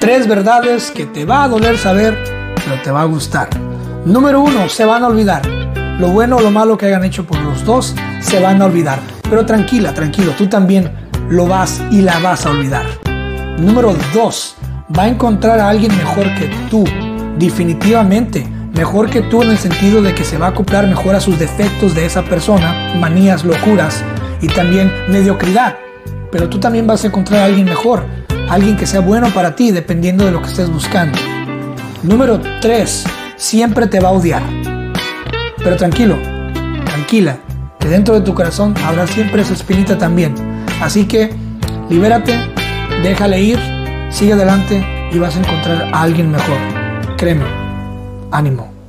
Tres verdades que te va a doler saber, pero te va a gustar. Número uno, se van a olvidar. Lo bueno o lo malo que hayan hecho por los dos, se van a olvidar. Pero tranquila, tranquilo, tú también lo vas y la vas a olvidar. Número dos, va a encontrar a alguien mejor que tú. Definitivamente, mejor que tú en el sentido de que se va a acoplar mejor a sus defectos de esa persona, manías, locuras y también mediocridad. Pero tú también vas a encontrar a alguien mejor, alguien que sea bueno para ti dependiendo de lo que estés buscando. Número 3. Siempre te va a odiar. Pero tranquilo, tranquila, que dentro de tu corazón habrá siempre esa espinita también. Así que libérate, déjale ir, sigue adelante y vas a encontrar a alguien mejor. Créeme, ánimo.